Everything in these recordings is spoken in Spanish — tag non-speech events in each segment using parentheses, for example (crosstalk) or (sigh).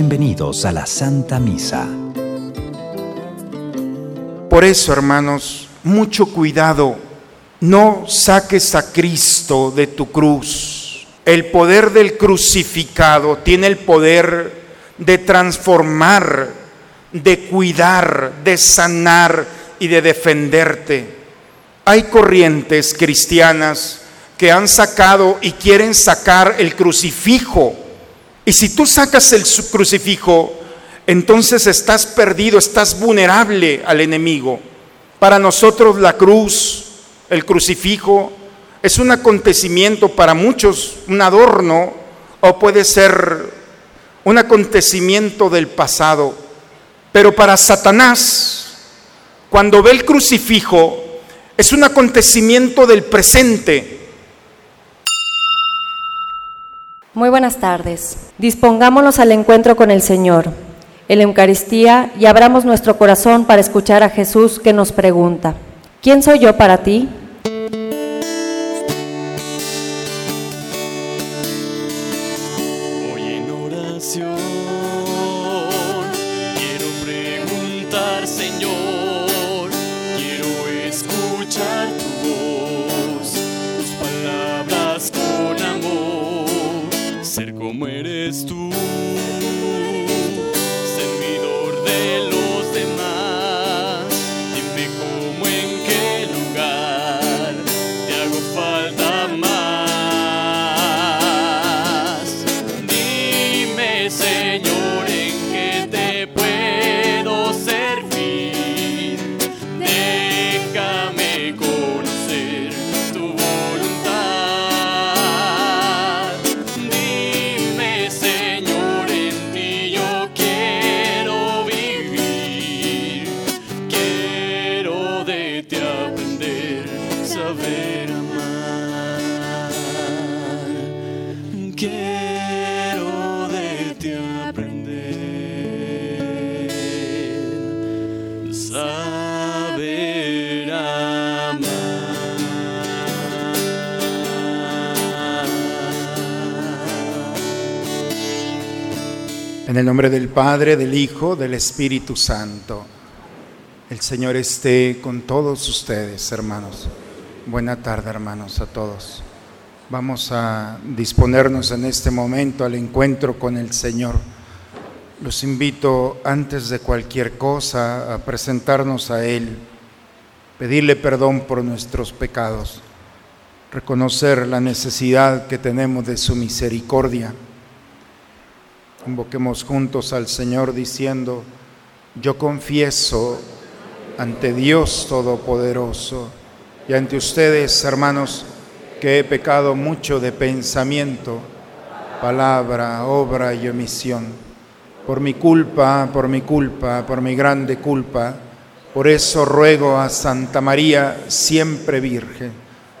Bienvenidos a la Santa Misa. Por eso, hermanos, mucho cuidado. No saques a Cristo de tu cruz. El poder del crucificado tiene el poder de transformar, de cuidar, de sanar y de defenderte. Hay corrientes cristianas que han sacado y quieren sacar el crucifijo. Y si tú sacas el crucifijo, entonces estás perdido, estás vulnerable al enemigo. Para nosotros la cruz, el crucifijo, es un acontecimiento para muchos, un adorno, o puede ser un acontecimiento del pasado. Pero para Satanás, cuando ve el crucifijo, es un acontecimiento del presente. Muy buenas tardes. Dispongámonos al encuentro con el Señor, en Eucaristía, y abramos nuestro corazón para escuchar a Jesús que nos pregunta, ¿quién soy yo para ti? El nombre del Padre, del Hijo, del Espíritu Santo. El Señor esté con todos ustedes, hermanos. Buena tarde, hermanos, a todos. Vamos a disponernos en este momento al encuentro con el Señor. Los invito, antes de cualquier cosa, a presentarnos a Él, pedirle perdón por nuestros pecados, reconocer la necesidad que tenemos de su misericordia Invoquemos juntos al Señor diciendo, yo confieso ante Dios Todopoderoso y ante ustedes, hermanos, que he pecado mucho de pensamiento, palabra, obra y omisión. Por mi culpa, por mi culpa, por mi grande culpa. Por eso ruego a Santa María, siempre Virgen,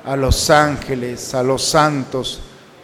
a los ángeles, a los santos,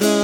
rhythm.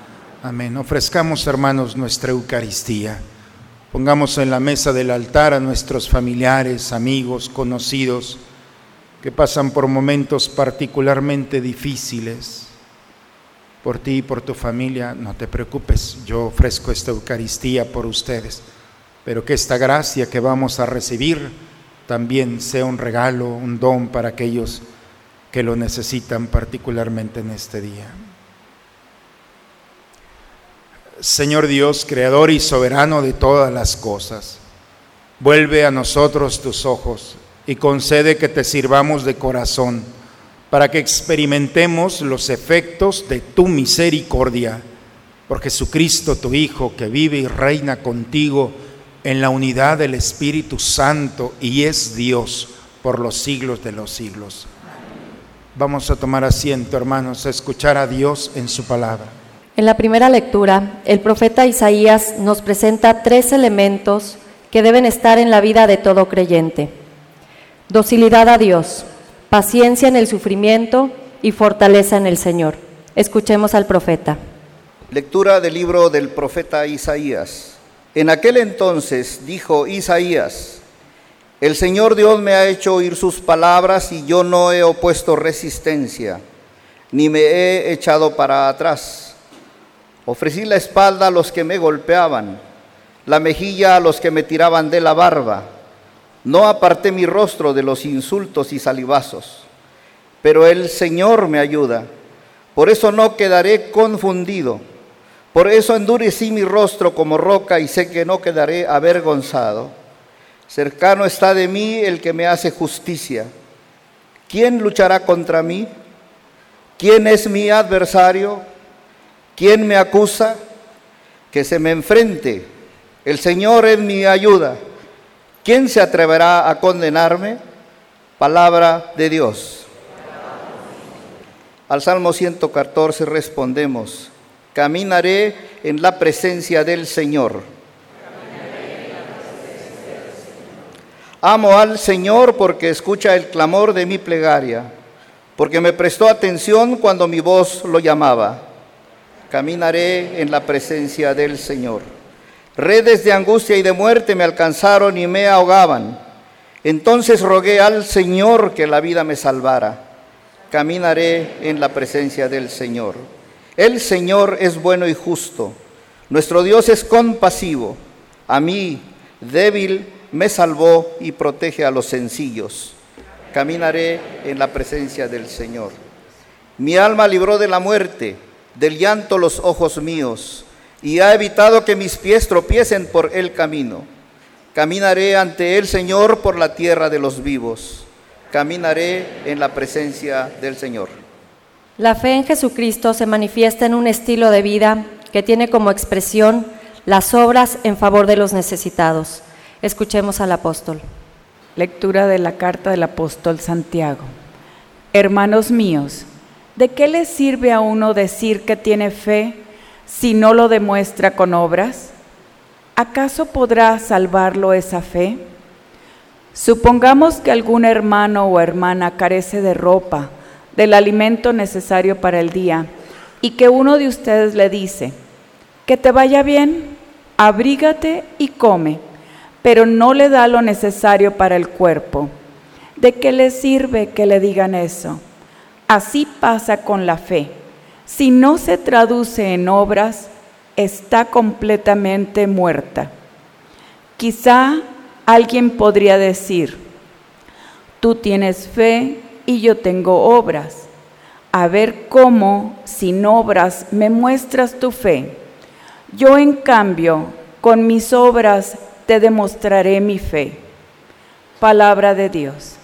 Amén. Ofrezcamos, hermanos, nuestra Eucaristía. Pongamos en la mesa del altar a nuestros familiares, amigos, conocidos, que pasan por momentos particularmente difíciles. Por ti y por tu familia, no te preocupes, yo ofrezco esta Eucaristía por ustedes, pero que esta gracia que vamos a recibir también sea un regalo, un don para aquellos que lo necesitan particularmente en este día. Señor Dios, creador y soberano de todas las cosas, vuelve a nosotros tus ojos y concede que te sirvamos de corazón para que experimentemos los efectos de tu misericordia por Jesucristo, tu Hijo, que vive y reina contigo en la unidad del Espíritu Santo y es Dios por los siglos de los siglos. Vamos a tomar asiento, hermanos, a escuchar a Dios en su palabra. En la primera lectura, el profeta Isaías nos presenta tres elementos que deben estar en la vida de todo creyente. Docilidad a Dios, paciencia en el sufrimiento y fortaleza en el Señor. Escuchemos al profeta. Lectura del libro del profeta Isaías. En aquel entonces dijo Isaías, el Señor Dios me ha hecho oír sus palabras y yo no he opuesto resistencia, ni me he echado para atrás. Ofrecí la espalda a los que me golpeaban, la mejilla a los que me tiraban de la barba. No aparté mi rostro de los insultos y salivazos, pero el Señor me ayuda. Por eso no quedaré confundido. Por eso endurecí mi rostro como roca y sé que no quedaré avergonzado. Cercano está de mí el que me hace justicia. ¿Quién luchará contra mí? ¿Quién es mi adversario? ¿Quién me acusa? Que se me enfrente. El Señor es mi ayuda. ¿Quién se atreverá a condenarme? Palabra de Dios. Al Salmo 114 respondemos, caminaré en la presencia del Señor. Amo al Señor porque escucha el clamor de mi plegaria, porque me prestó atención cuando mi voz lo llamaba. Caminaré en la presencia del Señor. Redes de angustia y de muerte me alcanzaron y me ahogaban. Entonces rogué al Señor que la vida me salvara. Caminaré en la presencia del Señor. El Señor es bueno y justo. Nuestro Dios es compasivo. A mí, débil, me salvó y protege a los sencillos. Caminaré en la presencia del Señor. Mi alma libró de la muerte, del llanto los ojos míos, y ha evitado que mis pies tropiecen por el camino. Caminaré ante el Señor por la tierra de los vivos. Caminaré en la presencia del Señor. La fe en Jesucristo se manifiesta en un estilo de vida que tiene como expresión las obras en favor de los necesitados. Escuchemos al apóstol. Lectura de la carta del apóstol Santiago. Hermanos míos, ¿de qué le sirve a uno decir que tiene fe si no lo demuestra con obras? ¿Acaso podrá salvarlo esa fe? Supongamos que algún hermano o hermana carece de ropa, del alimento necesario para el día, y que uno de ustedes le dice, que te vaya bien, abrígate y come pero no le da lo necesario para el cuerpo. ¿De qué le sirve que le digan eso? Así pasa con la fe. Si no se traduce en obras, está completamente muerta. Quizá alguien podría decir, tú tienes fe y yo tengo obras. A ver cómo, sin obras, me muestras tu fe. Yo, en cambio, con mis obras te demostraré mi fe. Palabra de Dios.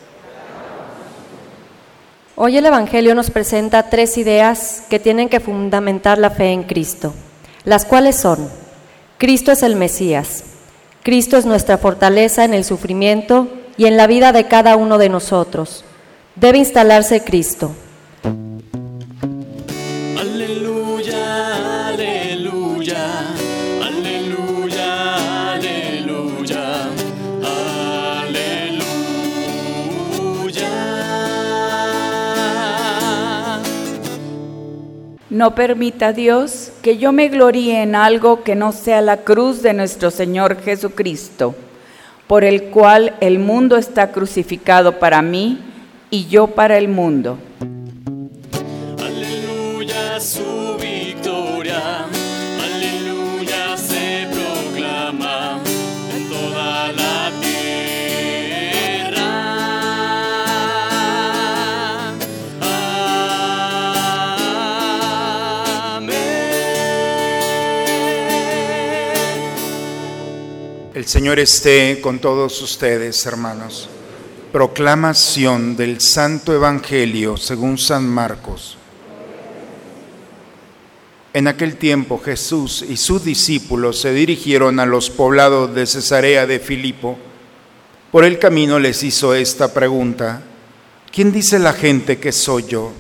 Hoy el Evangelio nos presenta tres ideas que tienen que fundamentar la fe en Cristo, las cuales son, Cristo es el Mesías, Cristo es nuestra fortaleza en el sufrimiento y en la vida de cada uno de nosotros. Debe instalarse Cristo. No permita Dios que yo me gloríe en algo que no sea la cruz de nuestro Señor Jesucristo, por el cual el mundo está crucificado para mí y yo para el mundo. Aleluya El Señor esté con todos ustedes, hermanos. Proclamación del Santo Evangelio según San Marcos. En aquel tiempo Jesús y sus discípulos se dirigieron a los poblados de Cesarea de Filipo. Por el camino les hizo esta pregunta, ¿quién dice la gente que soy yo?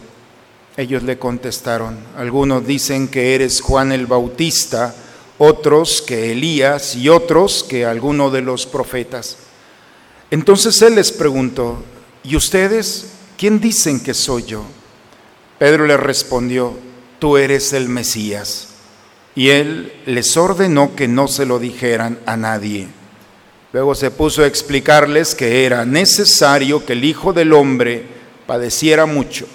Ellos le contestaron, algunos dicen que eres Juan el Bautista, otros que Elías y otros que alguno de los profetas. Entonces él les preguntó, ¿y ustedes quién dicen que soy yo? Pedro le respondió, tú eres el Mesías. Y él les ordenó que no se lo dijeran a nadie. Luego se puso a explicarles que era necesario que el Hijo del Hombre padeciera mucho,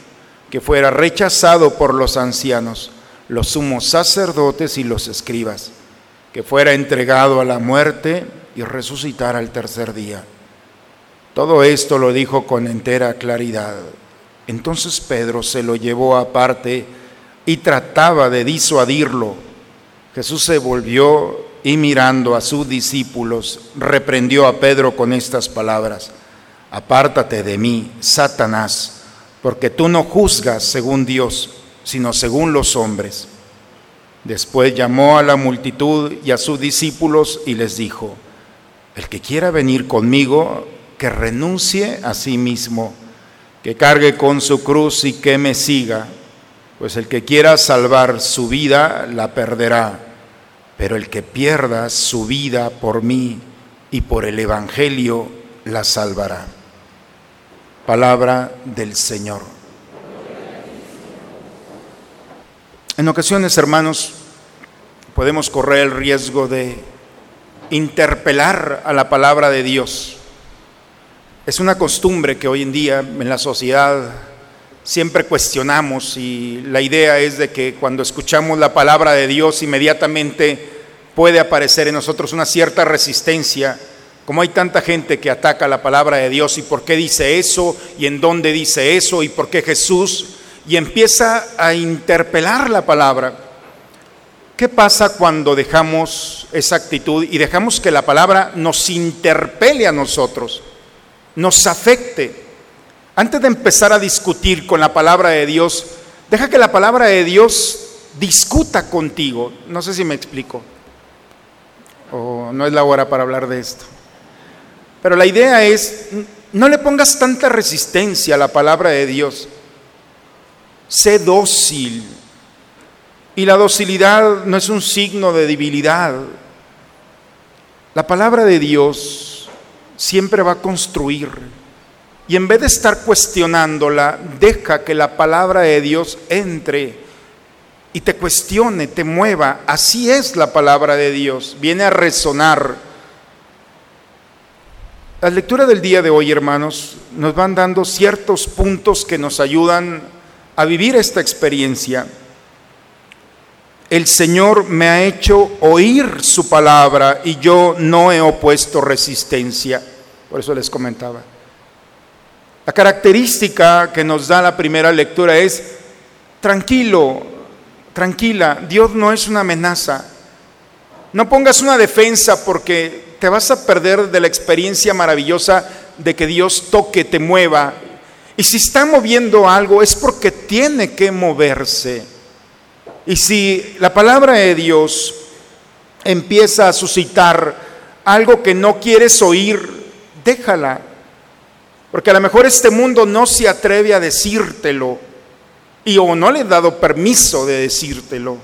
que fuera rechazado por los ancianos, los sumos sacerdotes y los escribas, que fuera entregado a la muerte y resucitar al tercer día. Todo esto lo dijo con entera claridad. Entonces Pedro se lo llevó aparte y trataba de disuadirlo. Jesús se volvió y mirando a sus discípulos, reprendió a Pedro con estas palabras, Apártate de mí, Satanás, porque tú no juzgas según Dios, sino según los hombres. Después llamó a la multitud y a sus discípulos y les dijo, El que quiera venir conmigo, que renuncie a sí mismo, que cargue con su cruz y que me siga, pues el que quiera salvar su vida la perderá, pero el que pierda su vida por mí y por el Evangelio la salvará. Palabra del Señor. En ocasiones, hermanos, podemos correr el riesgo de interpelar a la palabra de Dios. Es una costumbre que hoy en día en la sociedad siempre cuestionamos y la idea es de que cuando escuchamos la palabra de Dios inmediatamente puede aparecer en nosotros una cierta resistencia, como hay tanta gente que ataca la palabra de Dios y por qué dice eso y en dónde dice eso y por qué Jesús y empieza a interpelar la palabra. ¿Qué pasa cuando dejamos esa actitud y dejamos que la palabra nos interpele a nosotros, nos afecte? Antes de empezar a discutir con la palabra de Dios, deja que la palabra de Dios discuta contigo. No sé si me explico. O no es la hora para hablar de esto. Pero la idea es, no le pongas tanta resistencia a la palabra de Dios. Sé dócil. Y la docilidad no es un signo de debilidad. La palabra de Dios siempre va a construir. Y en vez de estar cuestionándola, deja que la palabra de Dios entre y te cuestione, te mueva. Así es la palabra de Dios. Viene a resonar. Las lecturas del día de hoy, hermanos, nos van dando ciertos puntos que nos ayudan a vivir esta experiencia. el Señor me ha hecho oír su palabra y yo no he opuesto resistencia. Por eso les comentaba. La característica que nos da la primera lectura es, tranquilo, tranquila, Dios no es una amenaza. No pongas una defensa porque te vas a perder de la experiencia maravillosa de que Dios toque, te mueva. Y si está moviendo algo es porque tiene que moverse. Y si la palabra de Dios empieza a suscitar algo que no quieres oír, déjala. Porque a lo mejor este mundo no se atreve a decírtelo y o no le he dado permiso de decírtelo.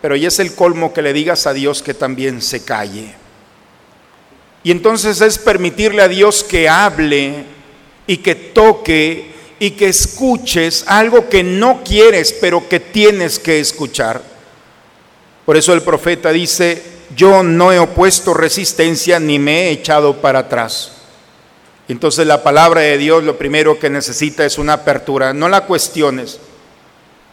Pero ya es el colmo que le digas a Dios que también se calle. Y entonces es permitirle a Dios que hable y que toque y que escuches algo que no quieres, pero que tienes que escuchar. Por eso el profeta dice, yo no he opuesto resistencia ni me he echado para atrás. Entonces la palabra de Dios lo primero que necesita es una apertura, no la cuestiones.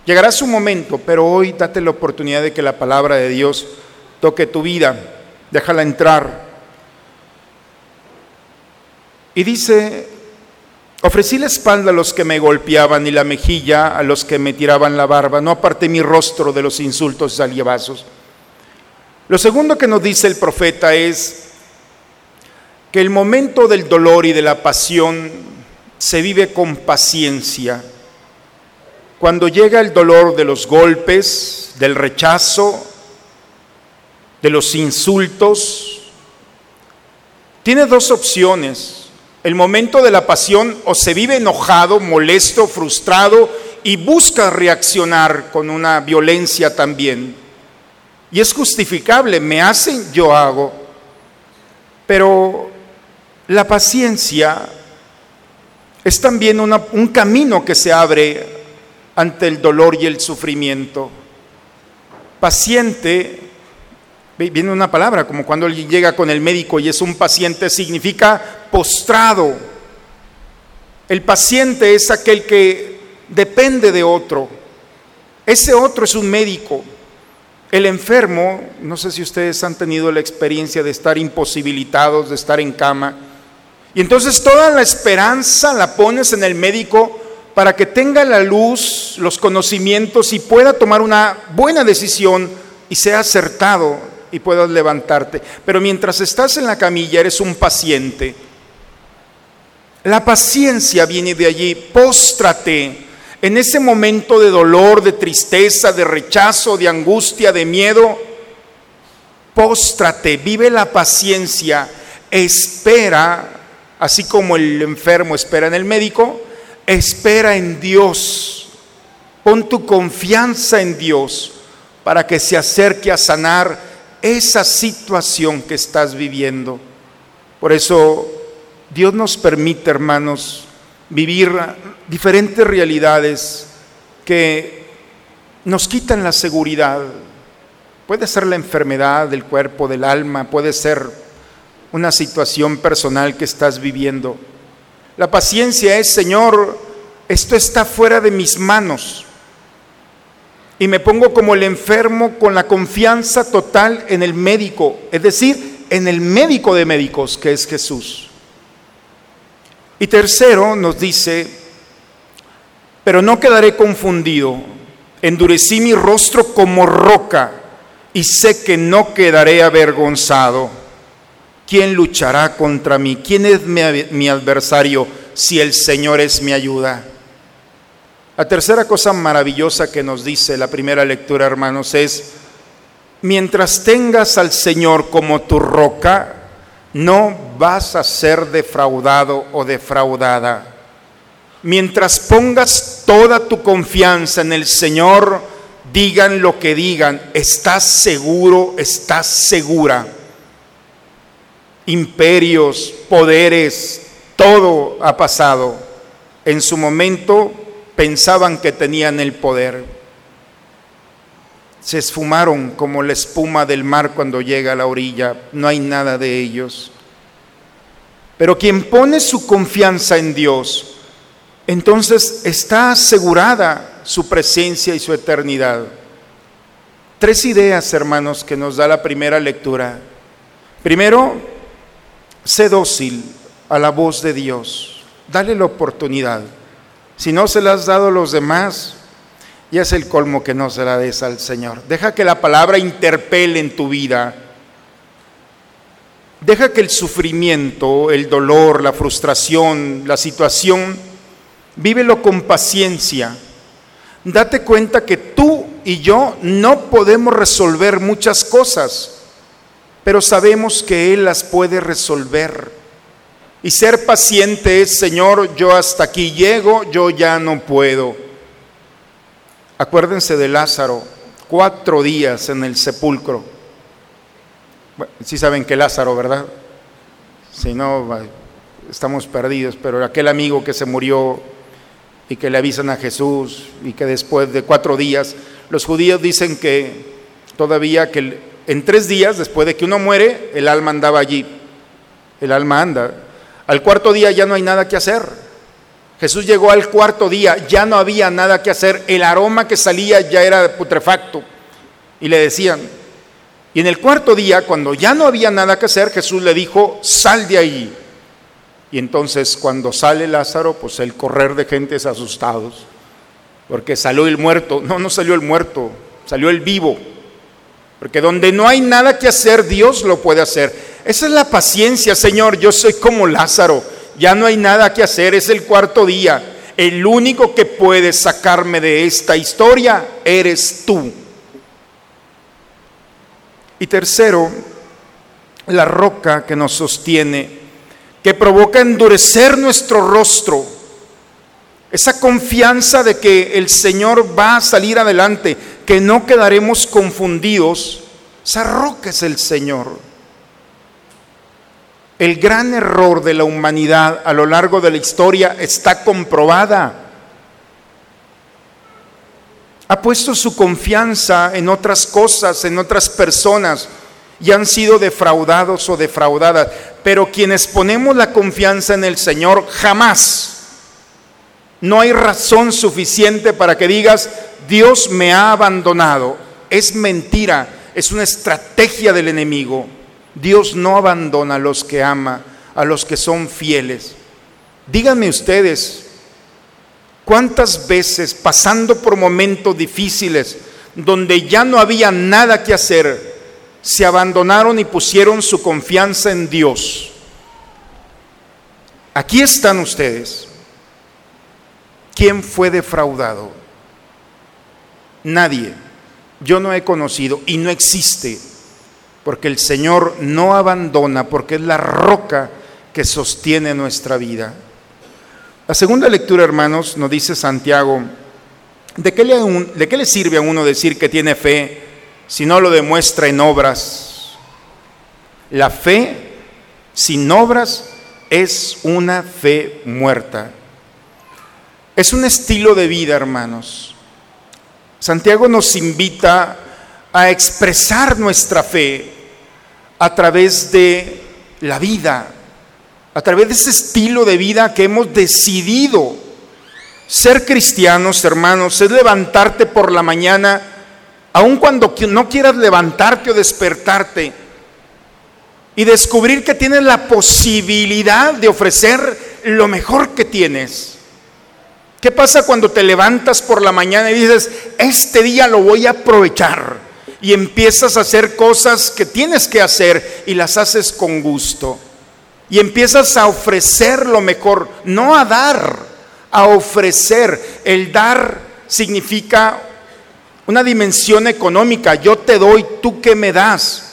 Llegará su momento, pero hoy date la oportunidad de que la palabra de Dios toque tu vida, déjala entrar. Y dice Ofrecí la espalda a los que me golpeaban y la mejilla a los que me tiraban la barba. No aparté mi rostro de los insultos y salievazos. Lo segundo que nos dice el profeta es que el momento del dolor y de la pasión se vive con paciencia. Cuando llega el dolor de los golpes, del rechazo, de los insultos, tiene dos opciones el momento de la pasión o se vive enojado, molesto, frustrado y busca reaccionar con una violencia también. Y es justificable, me hacen, yo hago. Pero la paciencia es también un camino que se abre ante el dolor y el sufrimiento. Paciente Viene una palabra, como cuando llega con el médico y es un paciente, significa postrado. El paciente es aquel que depende de otro. Ese otro es un médico. El enfermo, no sé si ustedes han tenido la experiencia de estar imposibilitados, de estar en cama. Y entonces toda la esperanza la pones en el médico para que tenga la luz, los conocimientos y pueda tomar una buena decisión y sea acertado y puedas levantarte. Pero mientras estás en la camilla eres un paciente. La paciencia viene de allí. Póstrate en ese momento de dolor, de tristeza, de rechazo, de angustia, de miedo. Póstrate, vive la paciencia, espera, así como el enfermo espera en el médico, espera en Dios. Pon tu confianza en Dios para que se acerque a sanar esa situación que estás viviendo. Por eso Dios nos permite, hermanos, vivir diferentes realidades que nos quitan la seguridad. Puede ser la enfermedad del cuerpo, del alma, puede ser una situación personal que estás viviendo. La paciencia es, Señor, esto está fuera de mis manos y me pongo como el enfermo con la confianza total en el médico, es decir, en el médico de médicos que es Jesús. Y tercero nos dice, pero no quedaré confundido, endurecí mi rostro como roca y sé que no quedaré avergonzado. ¿Quién luchará contra mí? ¿Quién es mi, mi adversario si el Señor es mi ayuda? La tercera cosa maravillosa que nos dice la primera lectura, hermanos, es, mientras tengas al Señor como tu roca, no vas a ser defraudado o defraudada. Mientras pongas toda tu confianza en el Señor, digan lo que digan, estás seguro, estás segura. Imperios, poderes, todo ha pasado. En su momento pensaban que tenían el poder. Se esfumaron como la espuma del mar cuando llega a la orilla, no hay nada de ellos. Pero quien pone su confianza en Dios, entonces está asegurada su presencia y su eternidad. Tres ideas, hermanos, que nos da la primera lectura. Primero, sé dócil a la voz de Dios. Dale la oportunidad. Si no se la has dado a los demás, ya es el colmo que no se la des al Señor. Deja que la palabra interpele en tu vida. Deja que el sufrimiento, el dolor, la frustración, la situación, vívelo con paciencia. Date cuenta que tú y yo no podemos resolver muchas cosas, pero sabemos que Él las puede resolver. Y ser paciente es, Señor, yo hasta aquí llego, yo ya no puedo. Acuérdense de Lázaro, cuatro días en el sepulcro. Bueno, sí saben que Lázaro, ¿verdad? Si no, estamos perdidos, pero aquel amigo que se murió y que le avisan a Jesús y que después de cuatro días, los judíos dicen que todavía que en tres días, después de que uno muere, el alma andaba allí. El alma anda. Al cuarto día ya no hay nada que hacer. Jesús llegó al cuarto día, ya no había nada que hacer. El aroma que salía ya era putrefacto. Y le decían, y en el cuarto día, cuando ya no había nada que hacer, Jesús le dijo, sal de allí. Y entonces cuando sale Lázaro, pues el correr de gentes asustados, porque salió el muerto. No, no salió el muerto, salió el vivo. Porque donde no hay nada que hacer, Dios lo puede hacer. Esa es la paciencia, Señor. Yo soy como Lázaro. Ya no hay nada que hacer. Es el cuarto día. El único que puede sacarme de esta historia eres tú. Y tercero, la roca que nos sostiene, que provoca endurecer nuestro rostro. Esa confianza de que el Señor va a salir adelante, que no quedaremos confundidos. Esa roca es el Señor. El gran error de la humanidad a lo largo de la historia está comprobada. Ha puesto su confianza en otras cosas, en otras personas, y han sido defraudados o defraudadas. Pero quienes ponemos la confianza en el Señor, jamás, no hay razón suficiente para que digas, Dios me ha abandonado. Es mentira, es una estrategia del enemigo. Dios no abandona a los que ama, a los que son fieles. Díganme ustedes, ¿cuántas veces pasando por momentos difíciles, donde ya no había nada que hacer, se abandonaron y pusieron su confianza en Dios? Aquí están ustedes. ¿Quién fue defraudado? Nadie. Yo no he conocido y no existe porque el Señor no abandona, porque es la roca que sostiene nuestra vida. La segunda lectura, hermanos, nos dice Santiago, ¿de qué, le, ¿de qué le sirve a uno decir que tiene fe si no lo demuestra en obras? La fe sin obras es una fe muerta. Es un estilo de vida, hermanos. Santiago nos invita a expresar nuestra fe a través de la vida, a través de ese estilo de vida que hemos decidido. Ser cristianos, hermanos, es levantarte por la mañana, aun cuando no quieras levantarte o despertarte, y descubrir que tienes la posibilidad de ofrecer lo mejor que tienes. ¿Qué pasa cuando te levantas por la mañana y dices, este día lo voy a aprovechar? Y empiezas a hacer cosas que tienes que hacer y las haces con gusto. Y empiezas a ofrecer lo mejor, no a dar, a ofrecer. El dar significa una dimensión económica. Yo te doy, tú que me das.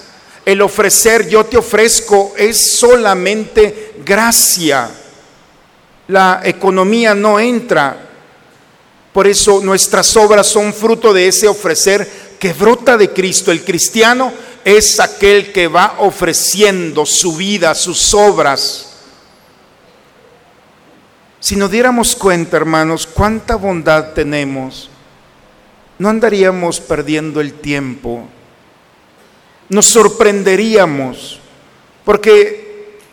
El ofrecer, yo te ofrezco, es solamente gracia. La economía no entra. Por eso nuestras obras son fruto de ese ofrecer que brota de Cristo. El cristiano es aquel que va ofreciendo su vida, sus obras. Si nos diéramos cuenta, hermanos, cuánta bondad tenemos, no andaríamos perdiendo el tiempo nos sorprenderíamos, porque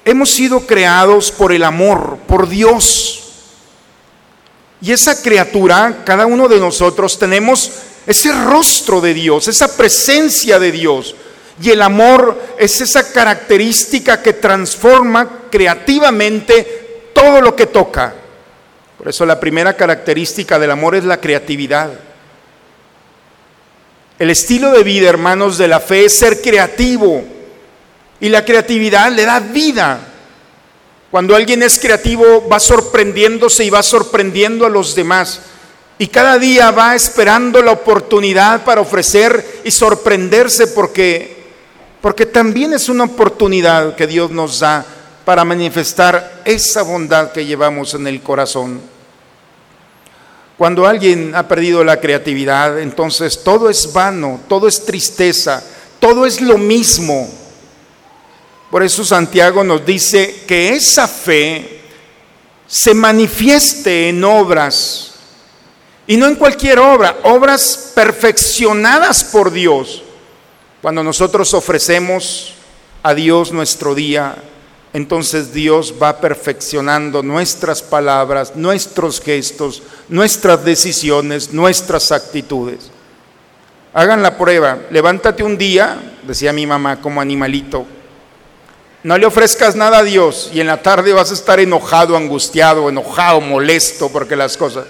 hemos sido creados por el amor, por Dios. Y esa criatura, cada uno de nosotros tenemos ese rostro de Dios, esa presencia de Dios. Y el amor es esa característica que transforma creativamente todo lo que toca. Por eso la primera característica del amor es la creatividad. El estilo de vida, hermanos, de la fe es ser creativo. Y la creatividad le da vida. Cuando alguien es creativo va sorprendiéndose y va sorprendiendo a los demás. Y cada día va esperando la oportunidad para ofrecer y sorprenderse porque, porque también es una oportunidad que Dios nos da para manifestar esa bondad que llevamos en el corazón. Cuando alguien ha perdido la creatividad, entonces todo es vano, todo es tristeza, todo es lo mismo. Por eso Santiago nos dice que esa fe se manifieste en obras, y no en cualquier obra, obras perfeccionadas por Dios. Cuando nosotros ofrecemos a Dios nuestro día, entonces Dios va perfeccionando nuestras palabras, nuestros gestos, nuestras decisiones, nuestras actitudes. Hagan la prueba, levántate un día, decía mi mamá como animalito, no le ofrezcas nada a Dios y en la tarde vas a estar enojado, angustiado, enojado, molesto porque las cosas...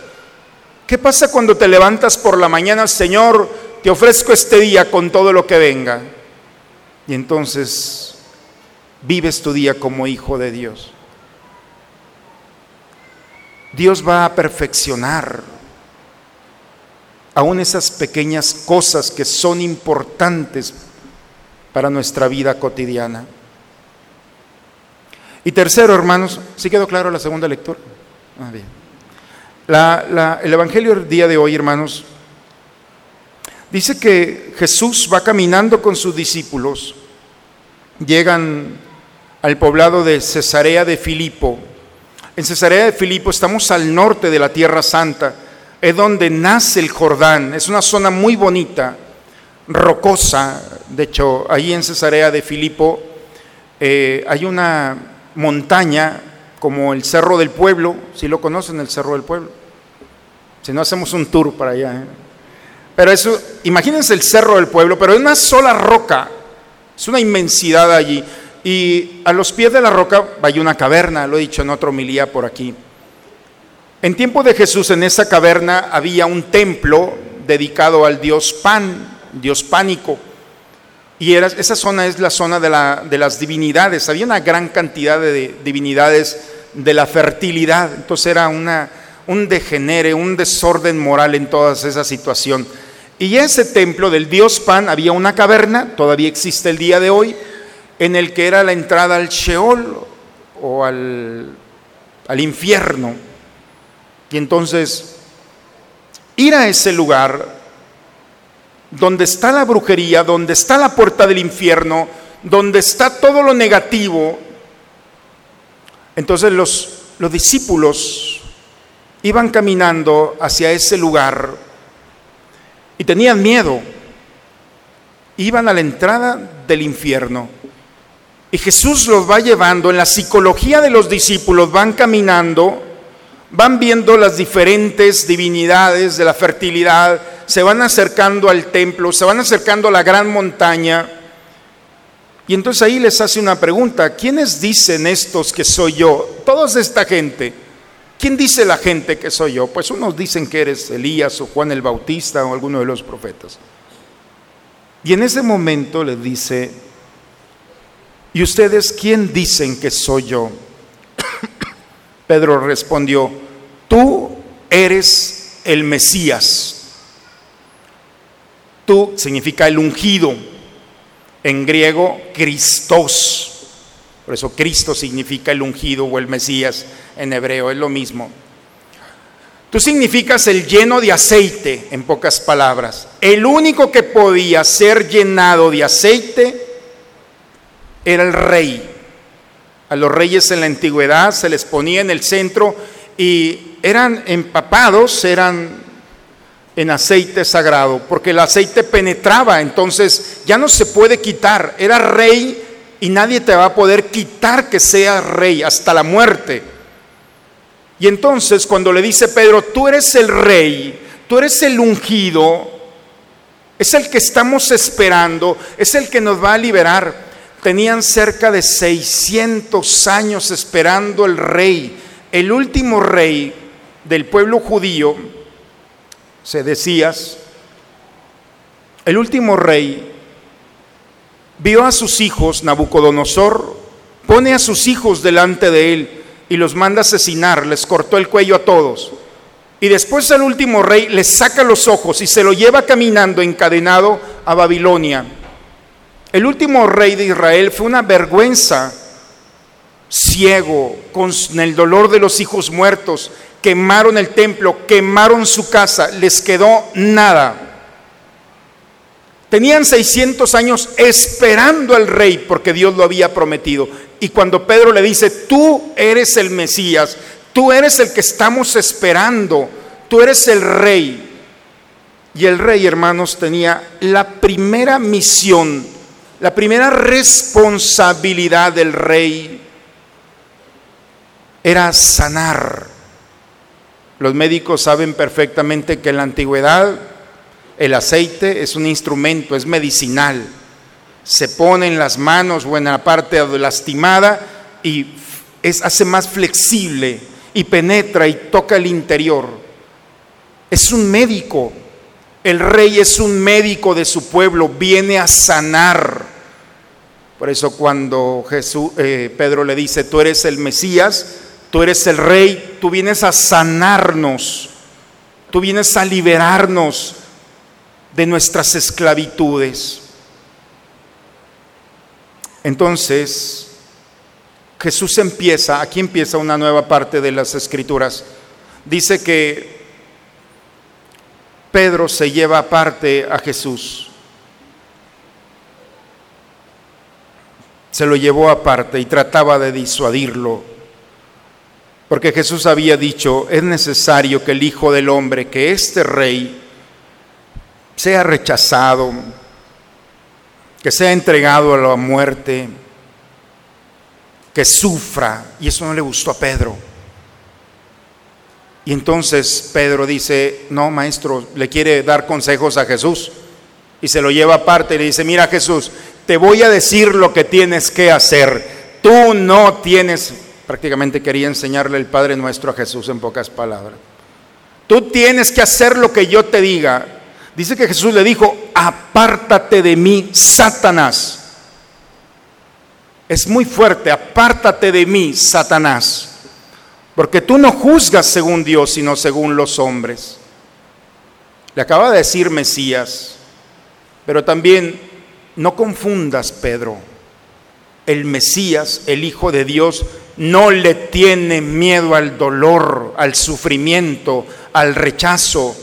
¿Qué pasa cuando te levantas por la mañana, Señor, te ofrezco este día con todo lo que venga? Y entonces vives tu día como hijo de Dios. Dios va a perfeccionar aún esas pequeñas cosas que son importantes para nuestra vida cotidiana. Y tercero, hermanos, ¿sí quedó claro la segunda lectura? Ah, bien. El Evangelio del día de hoy, hermanos, dice que Jesús va caminando con sus discípulos, llegan al poblado de Cesarea de Filipo. En Cesarea de Filipo estamos al norte de la Tierra Santa, es donde nace el Jordán, es una zona muy bonita, rocosa, de hecho, ahí en Cesarea de Filipo eh, hay una montaña como el Cerro del Pueblo, si lo conocen, el Cerro del Pueblo. Si no, hacemos un tour para allá. ¿eh? Pero eso, imagínense el Cerro del Pueblo, pero es una sola roca, es una inmensidad allí. Y a los pies de la roca hay una caverna, lo he dicho en otro homilía por aquí. En tiempo de Jesús, en esa caverna había un templo dedicado al dios Pan, dios pánico. Y esa zona es la zona de, la- de las divinidades. Había una gran cantidad de divinidades de la fertilidad. Entonces era una, un degenere, un desorden moral en toda esa situación. Y ese templo del dios Pan había una caverna, todavía existe el día de hoy, en el que era la entrada al Sheol o al, al infierno. Y entonces, ir a ese lugar donde está la brujería, donde está la puerta del infierno, donde está todo lo negativo, entonces los, los discípulos iban caminando hacia ese lugar y tenían miedo. Iban a la entrada del infierno. Y Jesús los va llevando, en la psicología de los discípulos van caminando, van viendo las diferentes divinidades de la fertilidad, se van acercando al templo, se van acercando a la gran montaña. Y entonces ahí les hace una pregunta, ¿quiénes dicen estos que soy yo? Toda esta gente. ¿Quién dice la gente que soy yo? Pues unos dicen que eres Elías o Juan el Bautista o alguno de los profetas. Y en ese momento les dice, ¿y ustedes quién dicen que soy yo? (coughs) Pedro respondió, tú eres el Mesías. Tú significa el ungido, en griego Christos. Por eso Cristo significa el ungido o el Mesías en hebreo, es lo mismo. Tú significas el lleno de aceite, en pocas palabras. El único que podía ser llenado de aceite era el rey. A los reyes en la antigüedad se les ponía en el centro y eran empapados, eran en aceite sagrado, porque el aceite penetraba, entonces ya no se puede quitar. Era rey y nadie te va a poder quitar que sea rey hasta la muerte. Y entonces cuando le dice Pedro, tú eres el rey, tú eres el ungido, Es el que estamos esperando, es el que nos va a liberar. Tenían cerca de 600 años esperando el rey, el último rey del pueblo judío, se decías, el último rey vio a sus hijos, Nabucodonosor, pone a sus hijos delante de él y los manda a asesinar, les cortó el cuello a todos. Y después el último rey les saca los ojos y se lo lleva caminando encadenado a Babilonia. El último rey de Israel fue una vergüenza, ciego, con el dolor de los hijos muertos, quemaron el templo, quemaron su casa, les quedó nada. Tenían 600 años esperando al rey porque Dios lo había prometido. Y cuando Pedro le dice, tú eres el Mesías, tú eres el que estamos esperando, tú eres el rey. Y el rey, hermanos, tenía la primera misión, la primera responsabilidad del rey era sanar. Los médicos saben perfectamente que en la antigüedad el aceite es un instrumento, es medicinal. Se pone en las manos o en la parte lastimada y es, hace más flexible y penetra y toca el interior. Es un médico. El rey es un médico de su pueblo, viene a sanar. Por eso cuando Jesús, eh, Pedro le dice, tú eres el Mesías, tú eres el rey, tú vienes a sanarnos, tú vienes a liberarnos de nuestras esclavitudes. Entonces, Jesús empieza, aquí empieza una nueva parte de las escrituras. Dice que Pedro se lleva aparte a Jesús. Se lo llevó aparte y trataba de disuadirlo. Porque Jesús había dicho, es necesario que el Hijo del Hombre, que este rey, sea rechazado, que sea entregado a la muerte, que sufra. Y eso no le gustó a Pedro. Y entonces Pedro dice, no, maestro, le quiere dar consejos a Jesús. Y se lo lleva aparte y le dice, mira Jesús, te voy a decir lo que tienes que hacer. Tú no tienes, prácticamente quería enseñarle el Padre Nuestro a Jesús en pocas palabras. Tú tienes que hacer lo que yo te diga. Dice que Jesús le dijo, apártate de mí, Satanás. Es muy fuerte, apártate de mí, Satanás. Porque tú no juzgas según Dios, sino según los hombres. Le acaba de decir Mesías, pero también no confundas, Pedro. El Mesías, el Hijo de Dios, no le tiene miedo al dolor, al sufrimiento, al rechazo.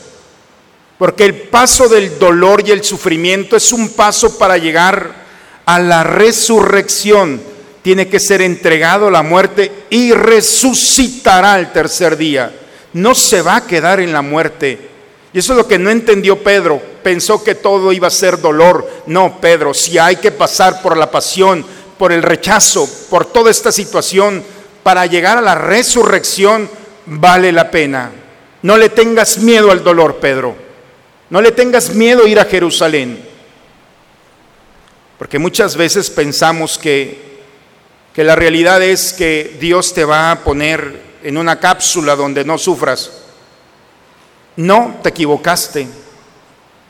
Porque el paso del dolor y el sufrimiento es un paso para llegar a la resurrección. Tiene que ser entregado a la muerte y resucitará al tercer día. No se va a quedar en la muerte. Y eso es lo que no entendió Pedro. Pensó que todo iba a ser dolor. No, Pedro, si hay que pasar por la pasión, por el rechazo, por toda esta situación, para llegar a la resurrección, vale la pena. No le tengas miedo al dolor, Pedro. No le tengas miedo a ir a Jerusalén. Porque muchas veces pensamos que, que la realidad es que Dios te va a poner en una cápsula donde no sufras. No, te equivocaste.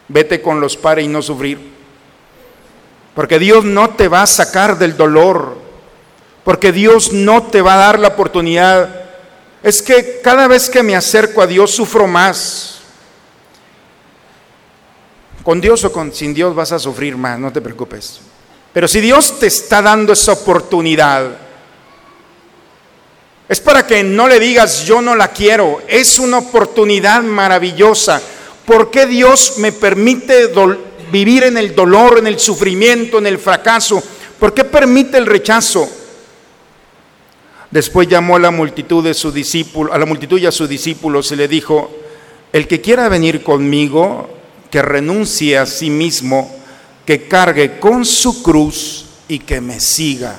Vete con los padres y no sufrir. Porque Dios no te va a sacar del dolor. Porque Dios no te va a dar la oportunidad. Es que cada vez que me acerco a Dios sufro más. Con Dios o con, sin Dios vas a sufrir más, no te preocupes. Pero si Dios te está dando esa oportunidad, es para que no le digas yo no la quiero. Es una oportunidad maravillosa. ¿Por qué Dios me permite vivir en el dolor, en el sufrimiento, en el fracaso? ¿Por qué permite el rechazo? Después llamó a la multitud de sus discípulos, a la multitud y a sus discípulos y le dijo: El que quiera venir conmigo, que renuncie a sí mismo, que cargue con su cruz y que me siga.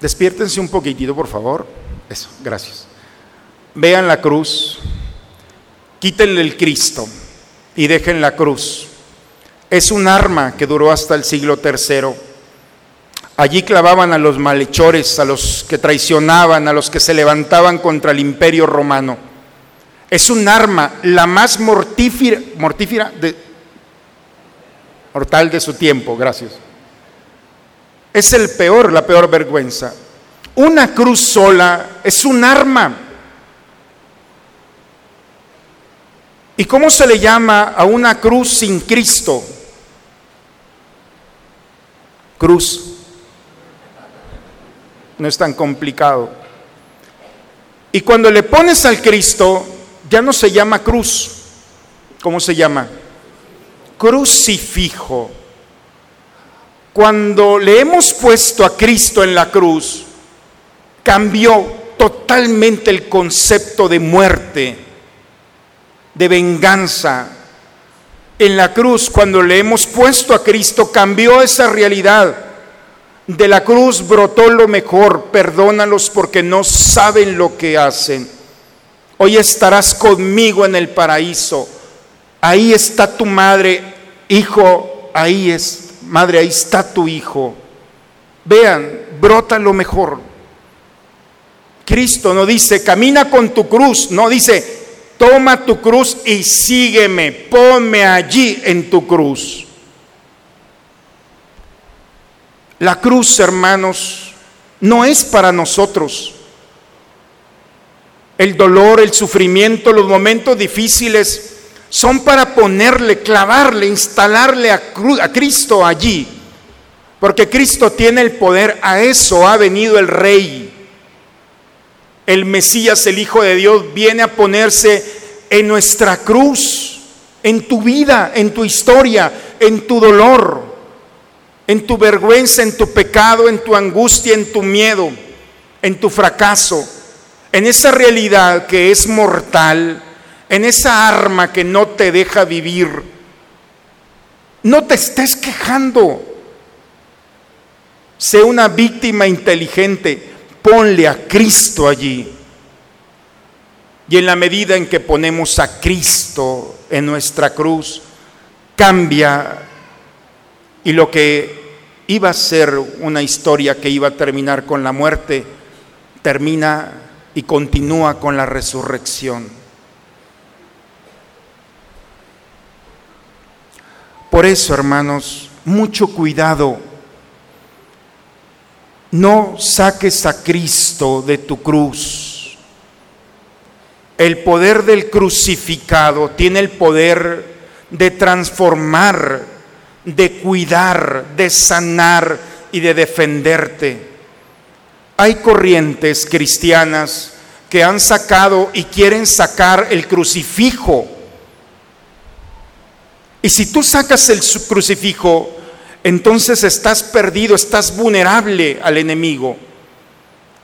Despiértense un poquitito, por favor. Eso, gracias. Vean la cruz, quítenle el Cristo. Y dejen la cruz. Es un arma que duró hasta el siglo III. Allí clavaban a los malhechores, a los que traicionaban, a los que se levantaban contra el imperio romano. Es un arma, la más mortífera, mortífera de, mortal de su tiempo, gracias. Es el peor, la peor vergüenza. Una cruz sola es un arma. ¿Y cómo se le llama a una cruz sin Cristo? Cruz. No es tan complicado. Y cuando le pones al Cristo, ya no se llama cruz. ¿Cómo se llama? Crucifijo. Cuando le hemos puesto a Cristo en la cruz, cambió totalmente el concepto de muerte, de venganza. En la cruz, cuando le hemos puesto a Cristo, cambió esa realidad. De la cruz brotó lo mejor, perdónalos porque no saben lo que hacen. Hoy estarás conmigo en el paraíso. Ahí está tu madre, hijo, ahí es, madre, ahí está tu hijo. Vean, brota lo mejor. Cristo no dice, camina con tu cruz, no dice, toma tu cruz y sígueme, ponme allí en tu cruz. La cruz, hermanos, no es para nosotros. El dolor, el sufrimiento, los momentos difíciles son para ponerle, clavarle, instalarle a, a, Cristo allí. Porque Cristo tiene el poder, a eso ha venido el Rey. El Mesías, el Hijo de Dios, viene a ponerse en nuestra cruz, en tu vida, en tu historia, en tu dolor, en tu vergüenza, en tu pecado, en tu angustia, en tu miedo, en tu fracaso en esa realidad que es mortal, en esa arma que no te deja vivir, no te estés quejando. Sé una víctima inteligente, ponle a Cristo allí. Y en la medida en que ponemos a Cristo en nuestra cruz, cambia y lo que iba a ser una historia que iba a terminar con la muerte, termina y continúa con la resurrección. Por eso, hermanos, mucho cuidado. No saques a Cristo de tu cruz. El poder del crucificado tiene el poder de transformar, de cuidar, de sanar y de defenderte. Hay corrientes cristianas que han sacado y quieren sacar el crucifijo. Y si tú sacas el crucifijo, entonces estás perdido, estás vulnerable al enemigo.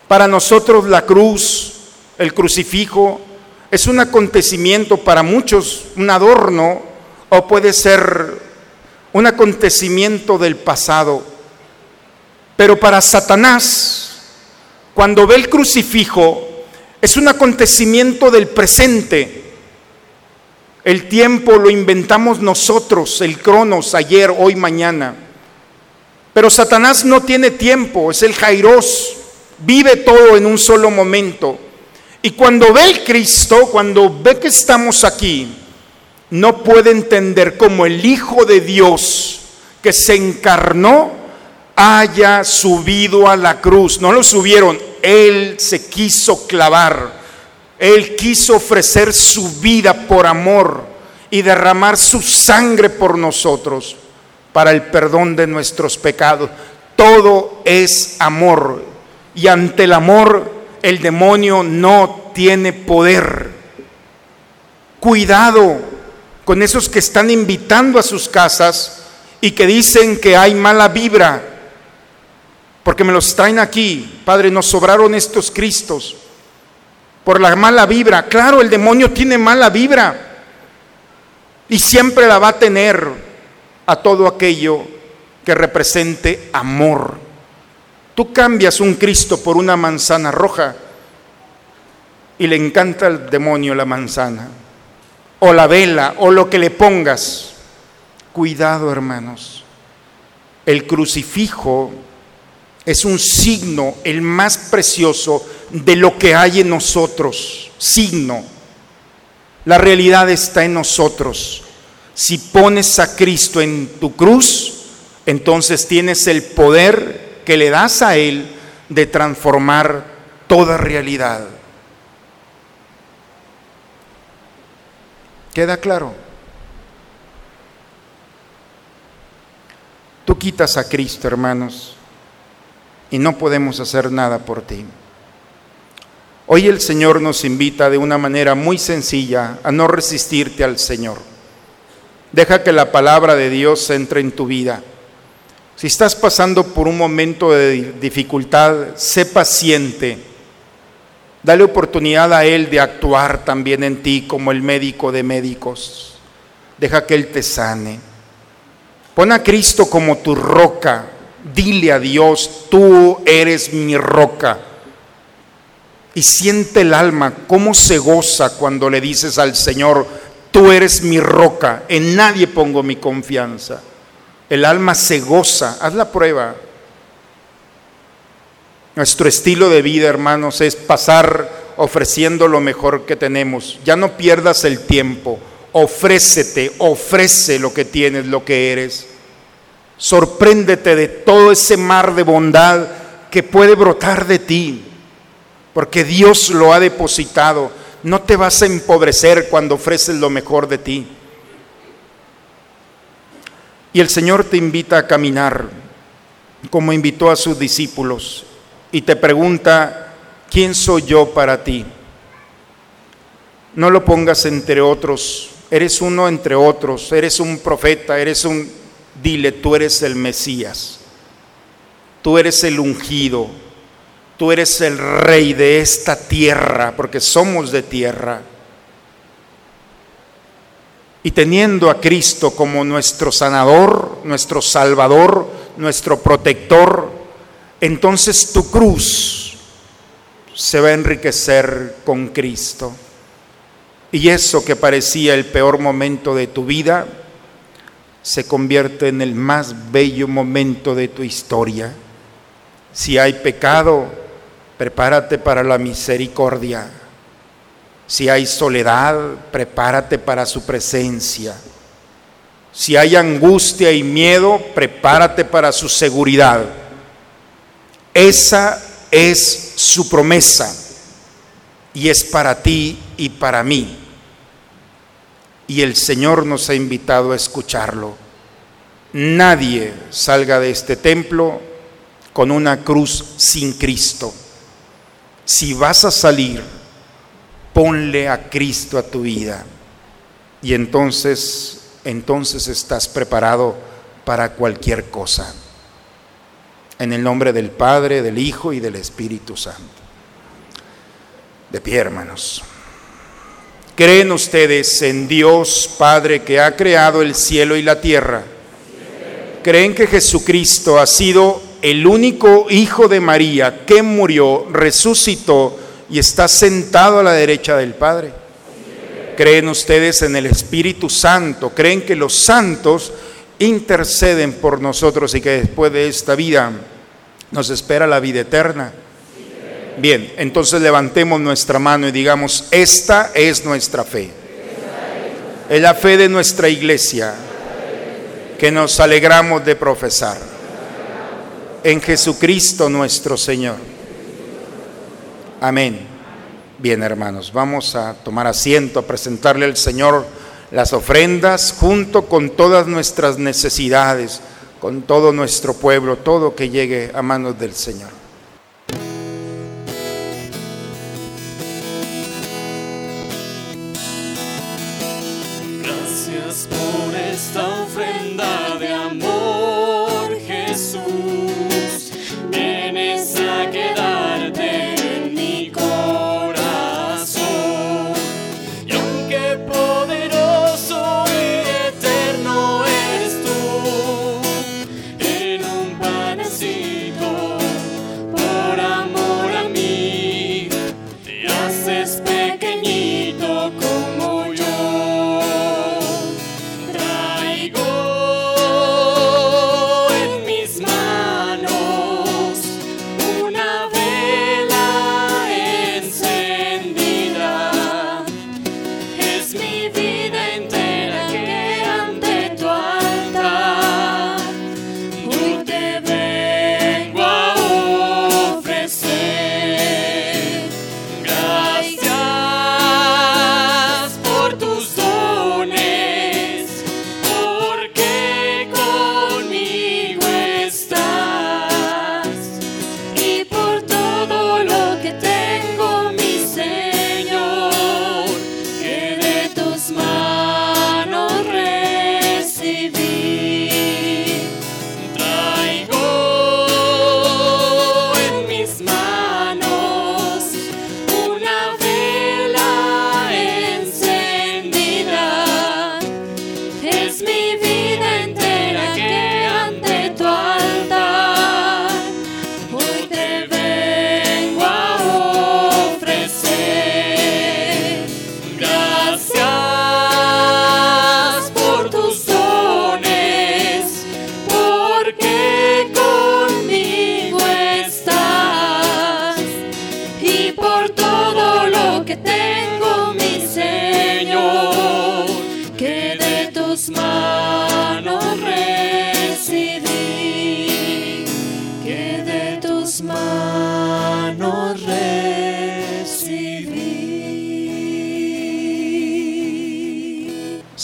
Para nosotros la cruz, el crucifijo, es un acontecimiento para muchos, un adorno, o puede ser un acontecimiento del pasado. Pero para Satanás, cuando ve el crucifijo, es un acontecimiento del presente. El tiempo lo inventamos nosotros, el cronos, ayer, hoy, mañana. Pero Satanás no tiene tiempo, es el Jairos, vive todo en un solo momento. Y cuando ve el Cristo, cuando ve que estamos aquí, no puede entender cómo el Hijo de Dios que se encarnó haya subido a la cruz. No lo subieron, Él se quiso clavar. Él quiso ofrecer su vida por amor y derramar su sangre por nosotros para el perdón de nuestros pecados. Todo es amor y ante el amor el demonio no tiene poder. Cuidado con esos que están invitando a sus casas y que dicen que hay mala vibra porque me los traen aquí. Padre, nos sobraron estos Cristos por la mala vibra. Claro, el demonio tiene mala vibra y siempre la va a tener a todo aquello que represente amor. Tú cambias un Cristo por una manzana roja y le encanta al demonio la manzana. o la vela o lo que le pongas. Cuidado, hermanos. El crucifijo es un signo, el más precioso de lo que hay en nosotros. Signo. La realidad está en nosotros. Si pones a Cristo en tu cruz, entonces tienes el poder que le das a Él de transformar toda realidad. ¿Queda claro? Tú quitas a Cristo, hermanos, y no podemos hacer nada por ti. Hoy el Señor nos invita de una manera muy sencilla a no resistirte al Señor. Deja que la palabra de Dios entre en tu vida. Si estás pasando por un momento de dificultad, sé paciente. Dale oportunidad a Él de actuar también en ti como el médico de médicos. Deja que Él te sane. Pon a Cristo como tu roca. Dile a Dios, tú eres mi roca. Y siente el alma cómo se goza cuando le dices al Señor, tú eres mi roca, en nadie pongo mi confianza. El alma se goza, haz la prueba. Nuestro estilo de vida, hermanos, es pasar ofreciendo lo mejor que tenemos. Ya no pierdas el tiempo, ofrécete, ofrece lo que tienes, lo que eres. Sorpréndete de todo ese mar de bondad que puede brotar de ti, porque Dios lo ha depositado. No te vas a empobrecer cuando ofreces lo mejor de ti. Y el Señor te invita a caminar como invitó a sus discípulos y te pregunta, ¿quién soy yo para ti? No lo pongas entre otros, eres uno entre otros, eres un profeta, eres un... Dile, tú eres el Mesías, tú eres el ungido, tú eres el rey de esta tierra, porque somos de tierra. Y teniendo a Cristo como nuestro sanador, nuestro salvador, nuestro protector, entonces tu cruz se va a enriquecer con Cristo. Y eso que parecía el peor momento de tu vida, se convierte en el más bello momento de tu historia. Si hay pecado, prepárate para la misericordia. Si hay soledad, prepárate para su presencia. Si hay angustia y miedo, prepárate para su seguridad. Esa es su promesa y es para ti y para mí. Y el Señor nos ha invitado a escucharlo. Nadie salga de este templo con una cruz sin Cristo. Si vas a salir, ponle a Cristo a tu vida. Y entonces, entonces estás preparado para cualquier cosa. En el nombre del Padre, del Hijo y del Espíritu Santo. De pie, hermanos. ¿Creen ustedes en Dios Padre que ha creado el cielo y la tierra? ¿Creen que Jesucristo ha sido el único Hijo de María que murió, resucitó y está sentado a la derecha del Padre? ¿Creen ustedes en el Espíritu Santo? ¿Creen que los santos interceden por nosotros y que después de esta vida nos espera la vida eterna? Bien, entonces levantemos nuestra mano y digamos, esta es nuestra fe. Es la fe de nuestra iglesia que nos alegramos de profesar. En Jesucristo nuestro Señor. Amén. Bien, hermanos, vamos a tomar asiento, a presentarle al Señor las ofrendas junto con todas nuestras necesidades, con todo nuestro pueblo, todo que llegue a manos del Señor.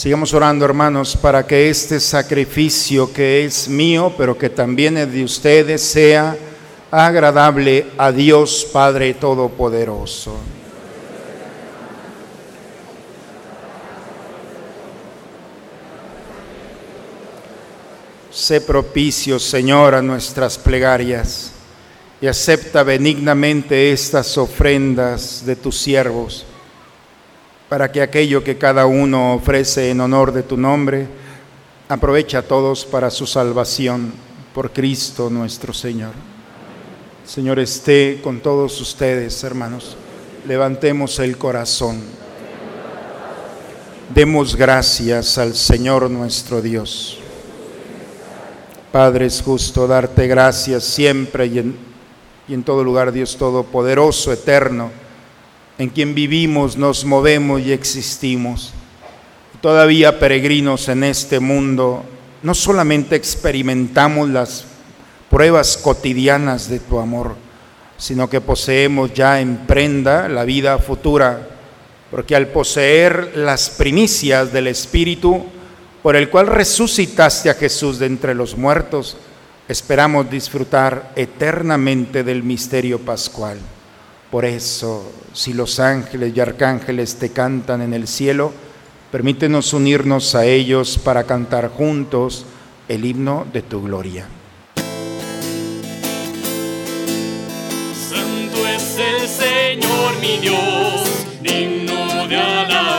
Sigamos orando, hermanos, para que este sacrificio que es mío, pero que también es de ustedes, sea agradable a Dios Padre Todopoderoso. Sé propicio, Señor, a nuestras plegarias y acepta benignamente estas ofrendas de tus siervos, para que aquello que cada uno ofrece en honor de tu nombre, aproveche a todos para su salvación por Cristo nuestro Señor. Señor, esté con todos ustedes, hermanos. Levantemos el corazón. Demos gracias al Señor nuestro Dios. Padre, es justo darte gracias siempre y en, y en todo lugar, Dios Todopoderoso, eterno, en quien vivimos, nos movemos y existimos. Todavía peregrinos en este mundo, no solamente experimentamos las pruebas cotidianas de tu amor, sino que poseemos ya en prenda la vida futura, porque al poseer las primicias del Espíritu, por el cual resucitaste a Jesús de entre los muertos, esperamos disfrutar eternamente del misterio pascual. Por eso, si los ángeles y arcángeles te cantan en el cielo, permítenos unirnos a ellos para cantar juntos el himno de tu gloria. Santo es el Señor mi Dios, digno de alabanza.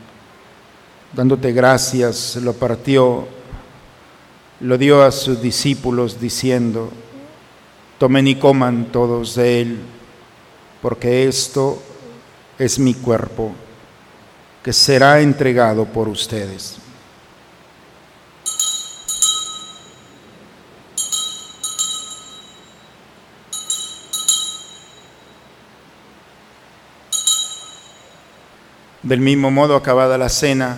dándote gracias, lo partió, lo dio a sus discípulos diciendo, tomen y coman todos de él, porque esto es mi cuerpo, que será entregado por ustedes. Del mismo modo, acabada la cena,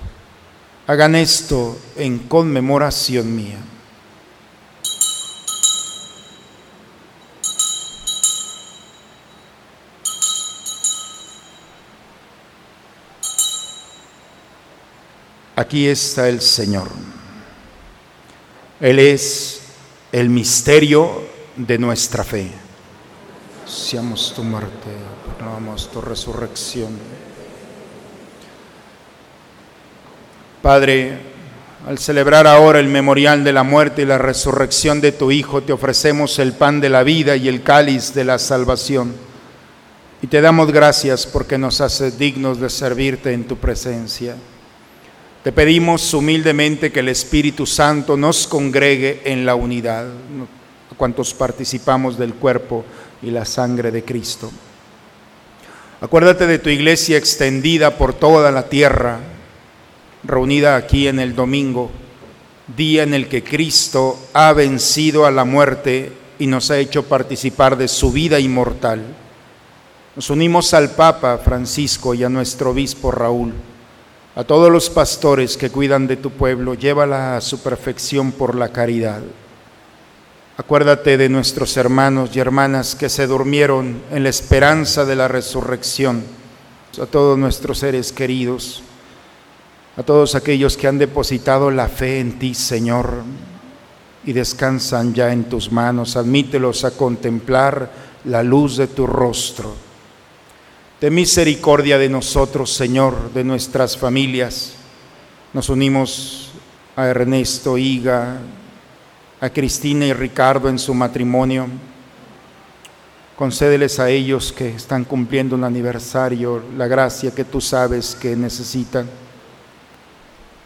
Hagan esto en conmemoración mía. Aquí está el Señor. Él es el misterio de nuestra fe. Seamos tu muerte, proclamamos tu resurrección. Padre, al celebrar ahora el memorial de la muerte y la resurrección de tu Hijo, te ofrecemos el pan de la vida y el cáliz de la salvación. Y te damos gracias porque nos haces dignos de servirte en tu presencia. Te pedimos humildemente que el Espíritu Santo nos congregue en la unidad, a cuantos participamos del cuerpo y la sangre de Cristo. Acuérdate de tu iglesia extendida por toda la tierra reunida aquí en el domingo, día en el que Cristo ha vencido a la muerte y nos ha hecho participar de su vida inmortal. Nos unimos al Papa Francisco y a nuestro obispo Raúl, a todos los pastores que cuidan de tu pueblo, llévala a su perfección por la caridad. Acuérdate de nuestros hermanos y hermanas que se durmieron en la esperanza de la resurrección, a todos nuestros seres queridos, a todos aquellos que han depositado la fe en ti, Señor, y descansan ya en tus manos. Admítelos a contemplar la luz de tu rostro. De misericordia de nosotros, Señor, de nuestras familias. Nos unimos a Ernesto Higa, a Cristina y Ricardo en su matrimonio. Concédeles a ellos que están cumpliendo un aniversario la gracia que tú sabes que necesitan.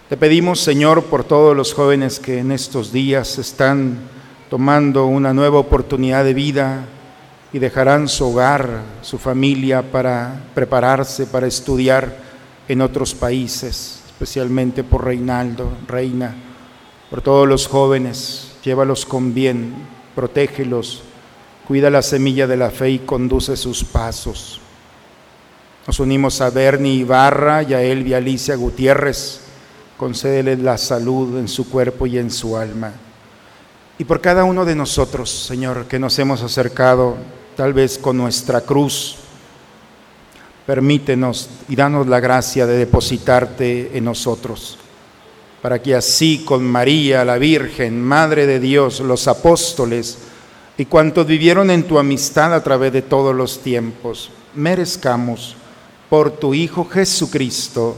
Te pedimos, Señor, por todos los jóvenes que en estos días están tomando una nueva oportunidad de vida y dejarán su hogar, su familia para prepararse, para estudiar en otros países, especialmente por Reinaldo, Reina, por todos los jóvenes, llévalos con bien, protégelos, cuida la semilla de la fe y conduce sus pasos. Nos unimos a Bernie Ibarra y a Elvia Alicia Gutiérrez, concédeles la salud en su cuerpo y en su alma. Y por cada uno de nosotros, Señor, que nos hemos acercado tal vez con nuestra cruz, permítenos y danos la gracia de depositarte en nosotros para que así con María, la Virgen, Madre de Dios, los apóstoles y cuantos vivieron en tu amistad a través de todos los tiempos, merezcamos por tu Hijo Jesucristo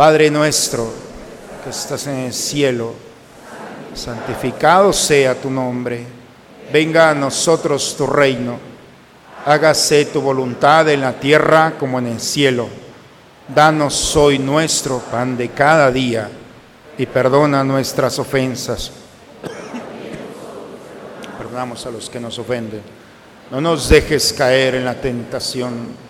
Padre nuestro que estás en el cielo, santificado sea tu nombre, venga a nosotros tu reino, hágase tu voluntad en la tierra como en el cielo. Danos hoy nuestro pan de cada día y perdona nuestras ofensas. Perdonamos a los que nos ofenden. No nos dejes caer en la tentación.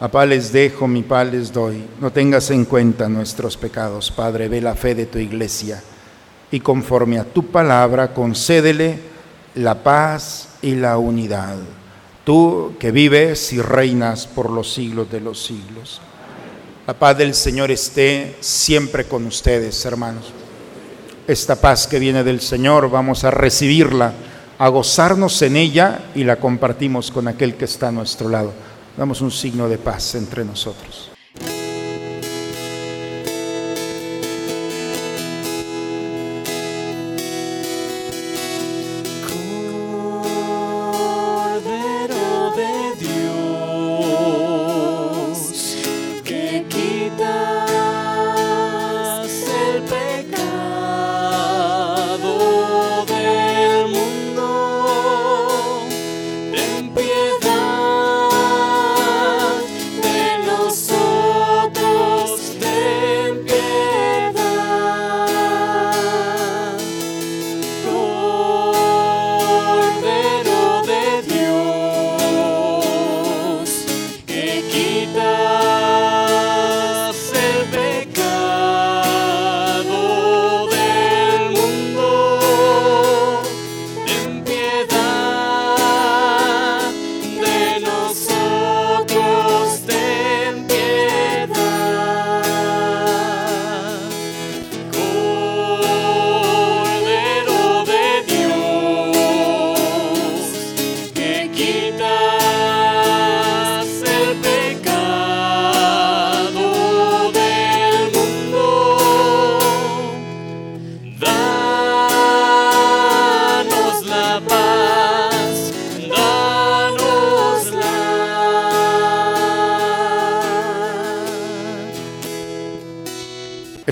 a paz les dejo, mi paz les doy. No tengas en cuenta nuestros pecados, Padre, ve la fe de tu iglesia y conforme a tu palabra concédele la paz y la unidad. Tú que vives y reinas por los siglos de los siglos. La paz del Señor esté siempre con ustedes, hermanos. Esta paz que viene del Señor, vamos a recibirla, a gozarnos en ella y la compartimos con aquel que está a nuestro lado. Damos un signo de paz entre nosotros.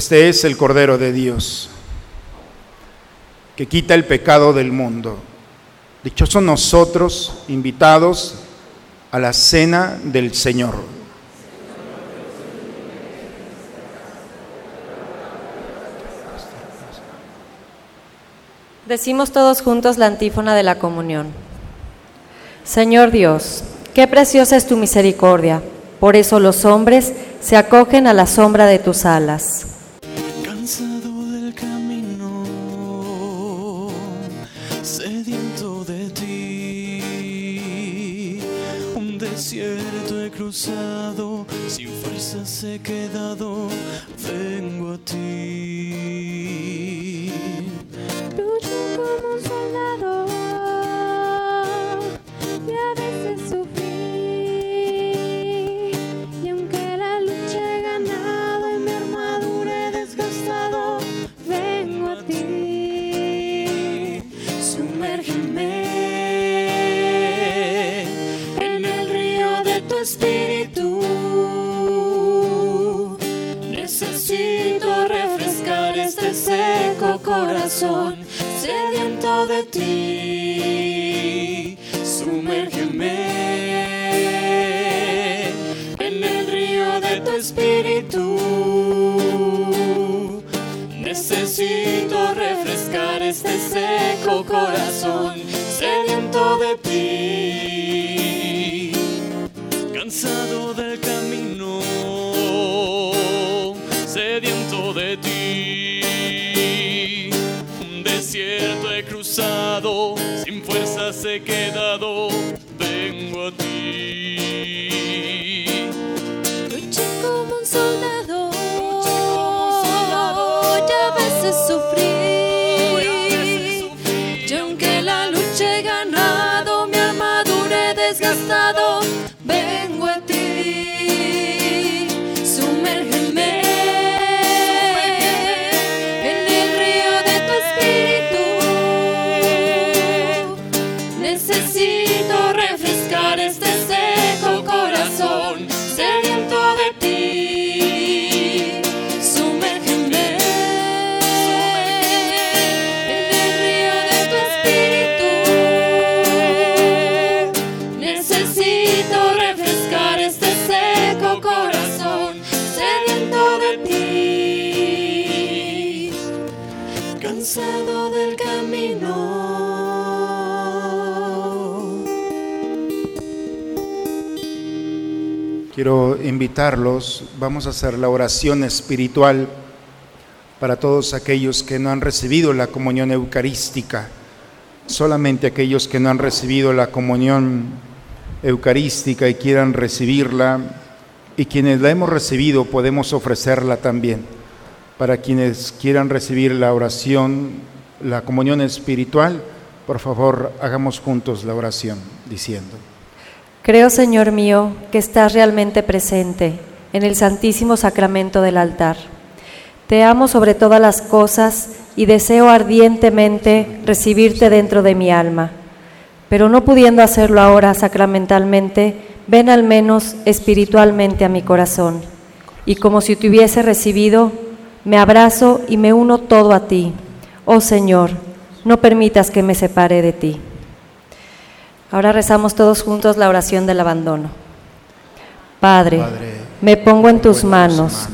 Este es el Cordero de Dios, que quita el pecado del mundo. Dichosos nosotros, invitados a la cena del Señor. Decimos todos juntos la antífona de la comunión. Señor Dios, qué preciosa es tu misericordia. Por eso los hombres se acogen a la sombra de tus alas. Un desierto he cruzado, sin fuerzas he quedado, vengo a ti. see. Del camino. Quiero invitarlos, vamos a hacer la oración espiritual para todos aquellos que no han recibido la comunión eucarística, solamente aquellos que no han recibido la comunión eucarística y quieran recibirla, y quienes la hemos recibido podemos ofrecerla también. Para quienes quieran recibir la oración, la comunión espiritual, por favor hagamos juntos la oración diciendo. Creo, Señor mío, que estás realmente presente en el santísimo sacramento del altar. Te amo sobre todas las cosas y deseo ardientemente recibirte dentro de mi alma. Pero no pudiendo hacerlo ahora sacramentalmente, ven al menos espiritualmente a mi corazón. Y como si te hubiese recibido, me abrazo y me uno todo a ti. Oh Señor, no permitas que me separe de ti. Ahora rezamos todos juntos la oración del abandono. Padre, Padre, me pongo en tus manos,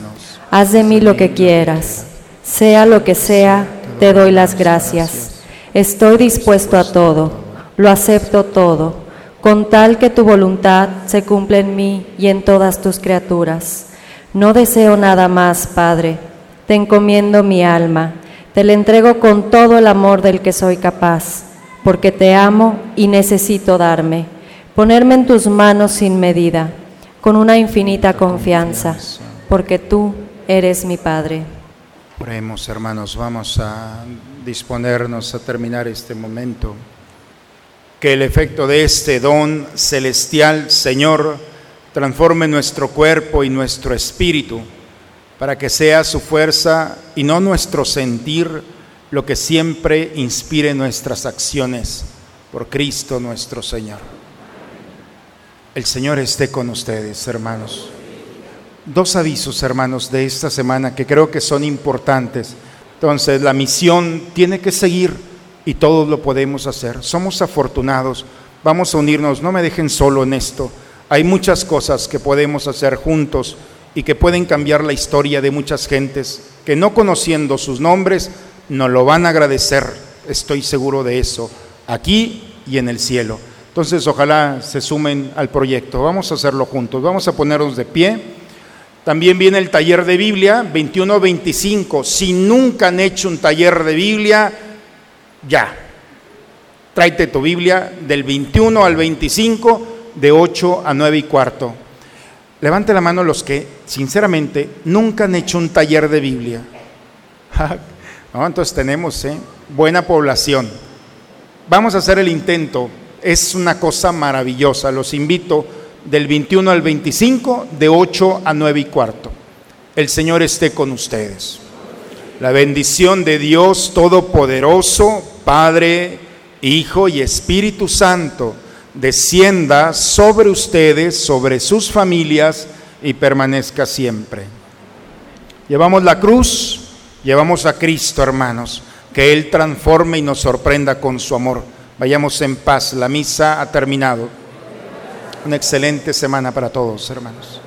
haz de mí lo que quieras, sea lo que sea, te doy las gracias. Estoy dispuesto a todo, lo acepto todo, con tal que tu voluntad se cumpla en mí y en todas tus criaturas. No deseo nada más, Padre, te encomiendo mi alma, te la entrego con todo el amor del que soy capaz porque te amo y necesito darme, ponerme en tus manos sin medida, con una infinita confianza, porque tú eres mi Padre. Oremos, hermanos, vamos a disponernos a terminar este momento. Que el efecto de este don celestial, Señor, transforme nuestro cuerpo y nuestro espíritu, para que sea su fuerza y no nuestro sentir lo que siempre inspire nuestras acciones por Cristo nuestro Señor. El Señor esté con ustedes, hermanos. dos avisos, hermanos, de esta semana que creo que son importantes. Entonces, la misión tiene que seguir y todos lo podemos hacer. Somos afortunados. Vamos a unirnos, no me dejen solo en esto. Hay muchas cosas que podemos hacer juntos y que pueden cambiar la historia de muchas gentes que no conociendo sus nombres nos lo van a agradecer. Estoy seguro de eso, aquí y en el cielo. Entonces, ojalá se sumen al proyecto. Vamos a hacerlo juntos. Vamos a ponernos de pie. También viene el taller de Biblia, 21-25. Si nunca han hecho un taller de Biblia, ya. Tráete tu Biblia del 21 al 25, de 8 a 9 y cuarto. Levante la mano los que, sinceramente, nunca han hecho un taller de Biblia. (laughs) no, entonces tenemos ¿eh? buena población. Vamos a hacer el intento. Es una cosa maravillosa. Los invito del 21 al 25, de 8 a 9 y cuarto. El Señor esté con ustedes. La bendición de Dios Todopoderoso, Padre, Hijo y Espíritu Santo, descienda sobre ustedes, sobre sus familias y permanezca siempre. Llevamos la cruz, llevamos a Cristo, hermanos, que Él transforme y nos sorprenda con su amor. Vayamos en paz, la misa ha terminado. Una excelente semana para todos, hermanos.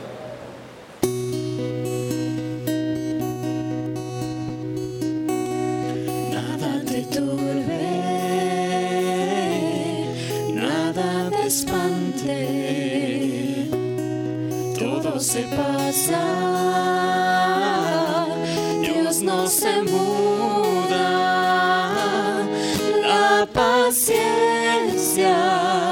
Paciencia